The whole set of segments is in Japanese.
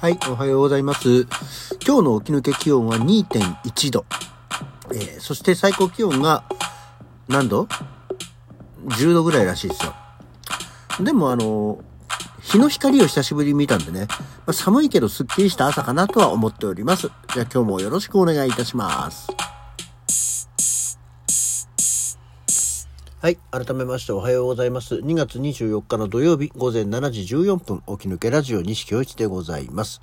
はい、おはようございます。今日の起き抜け気温は2.1度。えーそして最高気温が何度 ?10 度ぐらいらしいですよ。でもあの、日の光を久しぶりに見たんでね、まあ寒いけどすっきりした朝かなとは思っております。じゃあ今日もよろしくお願いいたします。はい。改めましておはようございます。2月24日の土曜日午前7時14分、起き抜けラジオ西京一でございます。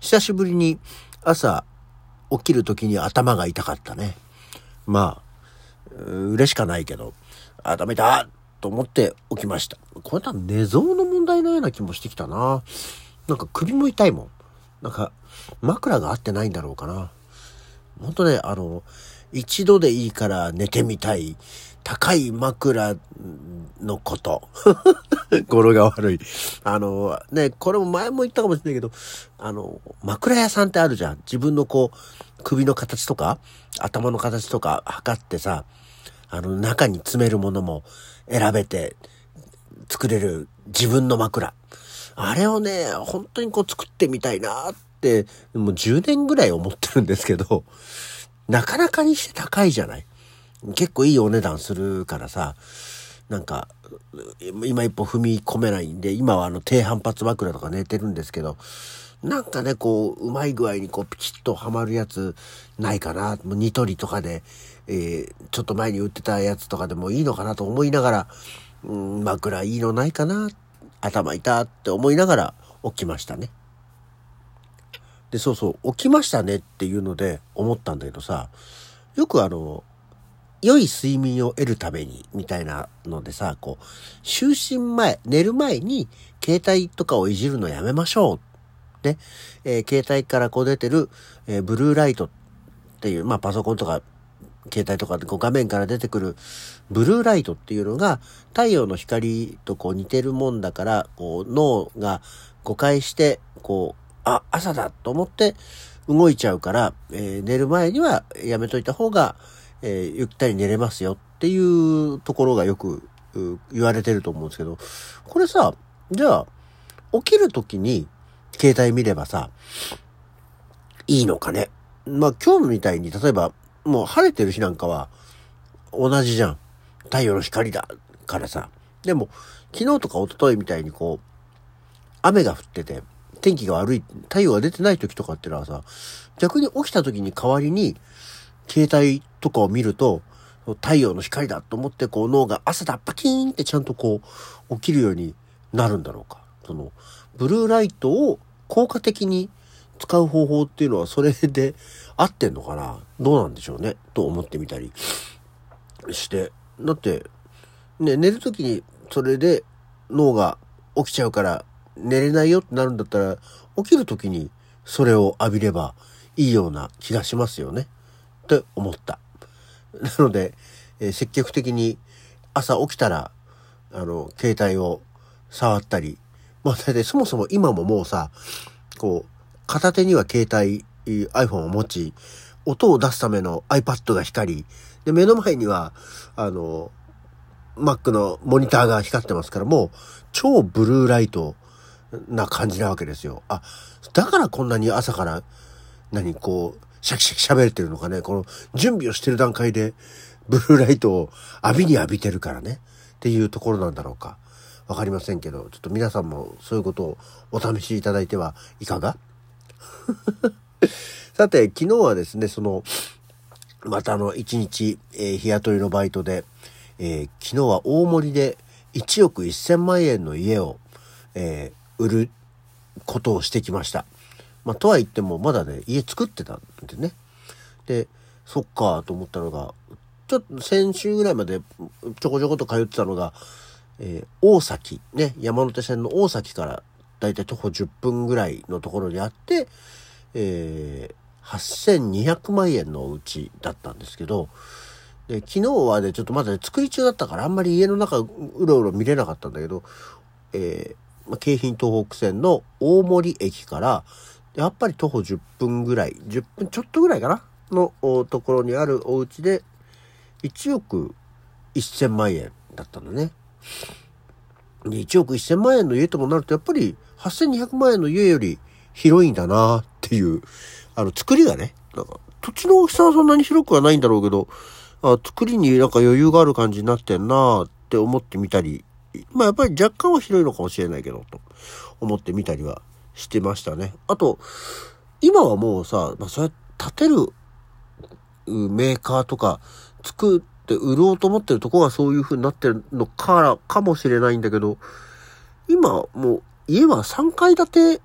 久しぶりに朝起きる時に頭が痛かったね。まあ、嬉しかないけど、頭痛いと思って起きました。これは寝相の問題のような気もしてきたな。なんか首も痛いもん。なんか枕が合ってないんだろうかな。本当ね、あの、一度でいいから寝てみたい。高い枕のこと。語呂が悪い。あの、ね、これも前も言ったかもしれないけど、あの、枕屋さんってあるじゃん。自分のこう、首の形とか、頭の形とか測ってさ、あの、中に詰めるものも選べて作れる自分の枕。あれをね、本当にこう作ってみたいなって、もう10年ぐらい思ってるんですけど、なかなかにして高いじゃない。結構いいお値段するからさ、なんか、今一歩踏み込めないんで、今はあの低反発枕とか寝てるんですけど、なんかね、こう、うまい具合にこう、ピチッとはまるやつないかな。もうニトリとかで、えーちょっと前に売ってたやつとかでもいいのかなと思いながら、うん、枕いいのないかな。頭痛って思いながら起きましたね。で、そうそう、起きましたねっていうので思ったんだけどさ、よくあの、良い睡眠を得るために、みたいなのでさ、こう、就寝前、寝る前に、携帯とかをいじるのやめましょう。ね。えー携帯からこう出てる、えーブルーライトっていう、まあパソコンとか、携帯とかでこう画面から出てくるブルーライトっていうのが太陽の光とこう似てるもんだから、こう脳が誤解して、こう、あ、朝だと思って動いちゃうから、えー寝る前にはやめといた方が、えーゆったり寝れますよっていうところがよく言われてると思うんですけど、これさ、じゃあ、起きるときに携帯見ればさ、いいのかね?まあ今日みたいに、例えば、もう晴れてる日なんかは同じじゃん。太陽の光だからさ。でも、昨日とか一昨日みたいにこう、雨が降ってて、天気が悪い、太陽が出てない時とかってのはさ、逆に起きた時に代わりに、携帯とかを見ると、太陽の光だと思って、こう脳が朝だ、パキーンってちゃんとこう、起きるようになるんだろうか。その、ブルーライトを効果的に使う方法っていうのはそれで 合ってんのかな？どうなんでしょうね？と思ってみたりして。だって、ね、寝るときにそれで脳が起きちゃうから寝れないよってなるんだったら、起きるときにそれを浴びればいいような気がしますよね。って思った。なので、えー積極的に朝起きたら、あの、携帯を触ったり、まあ大体そもそも今ももうさ、こう、片手には携帯、iPhone を持ち、音を出すための iPad が光り、で、目の前には、あの、Mac のモニターが光ってますから、もう超ブルーライトな感じなわけですよ。あ、だからこんなに朝から、何、こう、シャキシャキ喋れてるのかね。この準備をしてる段階で、ブルーライトを浴びに浴びてるからね。っていうところなんだろうか。わかりませんけど、ちょっと皆さんもそういうことをお試しいただいてはいかが？さて、昨日はですね、その、またあの、一日、えー日雇いのバイトで、えー昨日は大森で1億1000万円の家を、えー売ることをしてきました。まあ、とは言っても、まだね、家作ってたんでね。で、そっかと思ったのが、ちょっと先週ぐらいまでちょこちょこと通ってたのが、えー大崎、ね、山手線の大崎からだいたい徒歩10分ぐらいのところにあって、えー8200万円のお家だったんですけど、で昨日はね、ちょっとまだね、作り中だったからあんまり家の中うろうろ見れなかったんだけど、えーまあ、京浜東北線の大森駅から、やっぱり徒歩10分ぐらい、10分ちょっとぐらいかなのところにあるお家で、1億1000万円だったのね。で1億1000万円の家ともなると、やっぱり8200万円の家より広いんだなっていう、あの、作りがね、なんか土地の大きさはそんなに広くはないんだろうけど、あ作りになんか余裕がある感じになってんなって思ってみたり、まあやっぱり若干は広いのかもしれないけど、と思ってみたりはしてましたね。あと、今はもうさ、まあそうやって建てるメーカーとか作って売ろうと思ってるとこがそういう風になってるのからかもしれないんだけど、今もう家は3階建て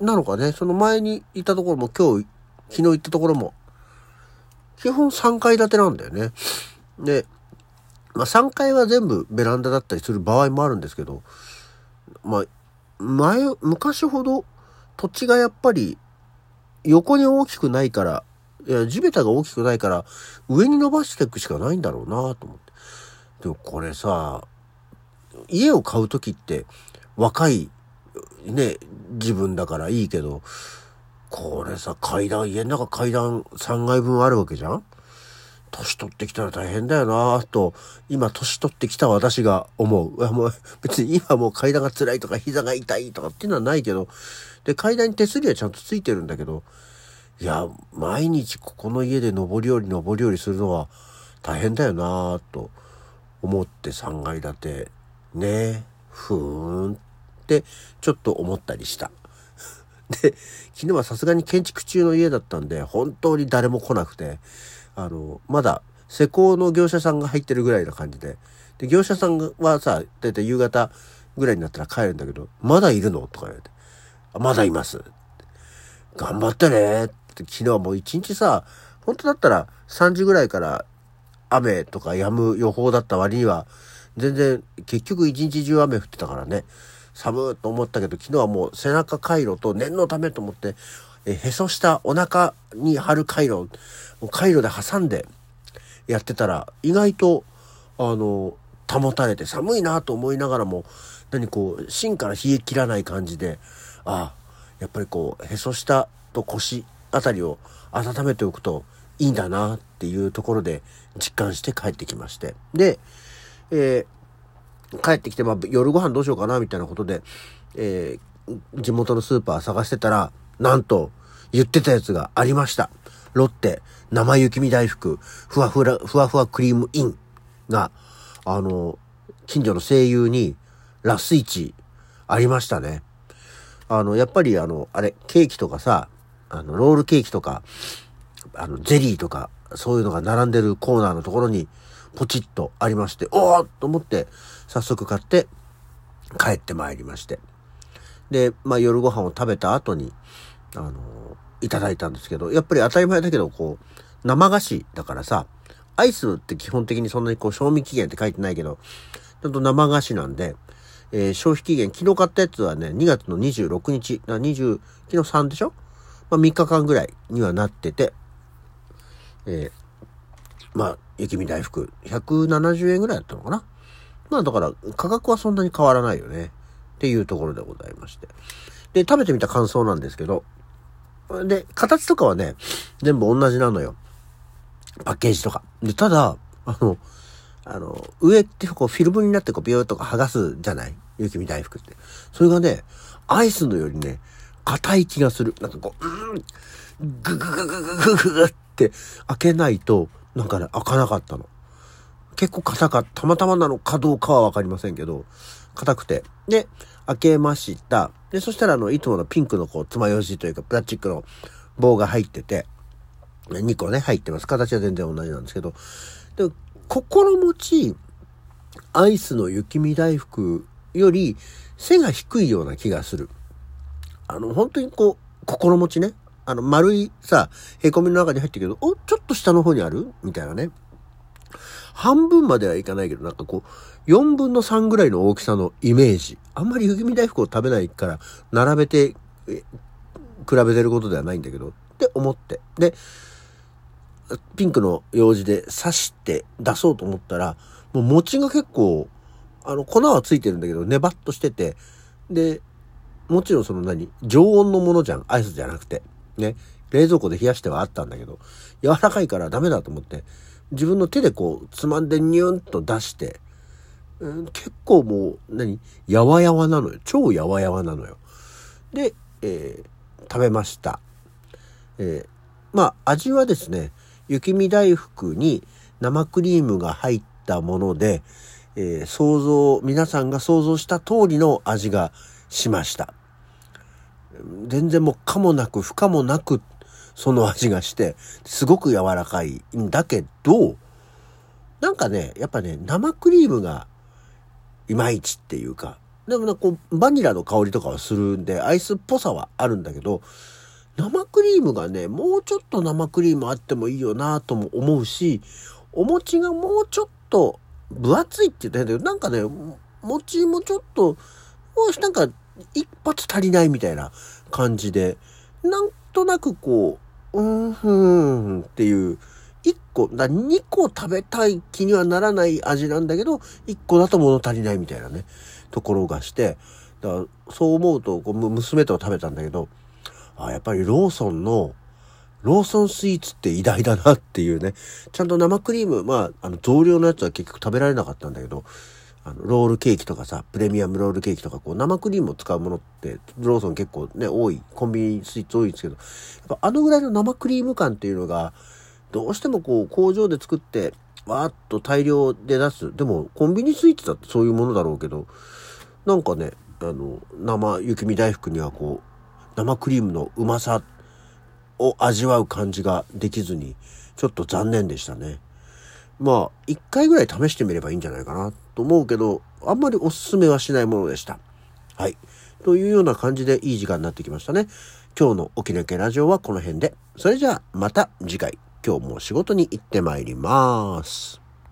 なのかね。その前にいたところも今日、昨日行ったところも、基本3階建てなんだよね。で、まあ3階は全部ベランダだったりする場合もあるんですけど、まあ、前、昔ほど土地がやっぱり横に大きくないから、いや、地べたが大きくないから、上に伸ばしていくしかないんだろうなと思って。でもこれさ、家を買う時って、若い、ね、自分だからいいけど、これさ、階段、家の中階段3階分あるわけじゃん？年取ってきたら大変だよなぁと、今年取ってきた私が思う。もう別に今もう階段が辛いとか膝が痛いとかっていうのはないけど、で、階段に手すりはちゃんとついてるんだけど、いや、毎日ここの家で上り下り上り下りするのは大変だよなぁと思って3階建て、ね、ふーんってちょっと思ったりした。で、昨日はさすがに建築中の家だったんで、本当に誰も来なくて、あの、まだ施工の業者さんが入ってるぐらいな感じで、で、業者さんはさ、だいたい夕方ぐらいになったら帰るんだけど、まだいるの？とか言われて、まだいます。頑張ってね。って昨日はもう一日さ、本当だったら3時ぐらいから雨とか止む予報だった割には、全然結局一日中雨降ってたからね、寒いと思ったけど昨日はもう背中回路と念のためと思って、えへそしたお腹に貼る回路、回路で挟んでやってたら、意外と、あの、保たれて寒いなと思いながらも、何こう、芯から冷え切らない感じで、ああ、やっぱりこう、へそ下と腰あたりを温めておくといいんだなっていうところで実感して帰ってきまして。で、えー、帰ってきて、まあ、夜ご飯どうしようかなみたいなことで、えー、地元のスーパー探してたら、なんと、言ってたやつがありました。ロッテ、生雪見大福、ふわふわ、ふわふわクリームインが、あの、近所の声優に、ラスイチ、ありましたね。あの、やっぱりあの、あれ、ケーキとかさ、あの、ロールケーキとか、あの、ゼリーとか、そういうのが並んでるコーナーのところに、ポチッとありまして、おーと思って、早速買って、帰ってまいりまして。で、まあ夜ご飯を食べた後に、あの、いただいたんですけど、やっぱり当たり前だけど、こう、生菓子だからさ、アイスって基本的にそんなにこう、賞味期限って書いてないけど、ちゃんと生菓子なんで、えー、消費期限、昨日買ったやつはね、2月の26日、な20、昨日3でしょ？まあ3日間ぐらいにはなってて、えー、まあ、雪見大福、170円ぐらいだったのかな？まあだから価格はそんなに変わらないよね。っていうところでございまして。で、食べてみた感想なんですけど、で、形とかはね、全部同じなのよ。パッケージとか。で、ただ、あの、あの、上ってこうフィルムになってこうビューとか剥がすじゃない？雪見大福って。それがね、アイスのよりね、硬い気がする。なんかこう、うん、ぐぐぐぐぐぐぐぐって開けないと、なんかね、開かなかったの。結構硬かった。たまたまなのかどうかはわかりませんけど、硬くて。で、開けました。で、そしたらあの、いつものピンクのこう、爪楊枝というか、プラスチックの棒が入ってて、2個ね、入ってます。形は全然同じなんですけど、で、心持ち、アイスの雪見大福より背が低いような気がする。あの、本当にこう、心持ちね。あの、丸いさ、凹みの中に入ってるけど、お、ちょっと下の方にある？みたいなね。半分まではいかないけど、なんかこう、4分の3ぐらいの大きさのイメージ。あんまり雪見大福を食べないから、並べて、比べてることではないんだけど、って思って。で、ピンクの用紙で刺して出そうと思ったら、もう餅が結構、あの、粉はついてるんだけど、ネバッとしてて、で、もちろんその何常温のものじゃん。アイスじゃなくて。ね。冷蔵庫で冷やしてはあったんだけど、柔らかいからダメだと思って、自分の手でこう、つまんでニューンと出して、うん、結構もう、何やわやわなのよ。超やわやわなのよ。で、えー、食べました。えー、まあ味はですね、雪見大福に生クリームが入ったもので、えー、想像、皆さんが想像した通りの味がしました。全然もう可もなく不可もなくその味がして、すごく柔らかいんだけど、なんかね、やっぱね、生クリームがいまいちっていうか、でもなんかこう、バニラの香りとかはするんで、アイスっぽさはあるんだけど、生クリームがね、もうちょっと生クリームあってもいいよなとも思うし、お餅がもうちょっと分厚いって言ったけど、なんかね、餅もちょっと、もうなんか一発足りないみたいな感じで、なんとなくこうう、ーん、ふーんっていう、1個、だ2個食べたい気にはならない味なんだけど、1個だと物足りないみたいなね、ところがして、だそう思うと、こう娘と食べたんだけど、あやっぱりローソンの、ローソンスイーツって偉大だなっていうね。ちゃんと生クリーム、まあ、あの、増量のやつは結局食べられなかったんだけど、あの、ロールケーキとかさ、プレミアムロールケーキとか、こう、生クリームを使うものって、ローソン結構ね、多い。コンビニスイーツ多いんですけど、やっぱあのぐらいの生クリーム感っていうのが、どうしてもこう、工場で作って、わーっと大量で出す。でも、コンビニスイーツだってそういうものだろうけど、なんかね、あの、生雪見大福にはこう、生クリームのうまさを味わう感じができずに、ちょっと残念でしたね。まあ、一回ぐらい試してみればいいんじゃないかなと思うけど、あんまりおすすめはしないものでした。はい。というような感じでいい時間になってきましたね。今日の沖縄県ラジオはこの辺で。それじゃあまた次回。今日も仕事に行ってまいります。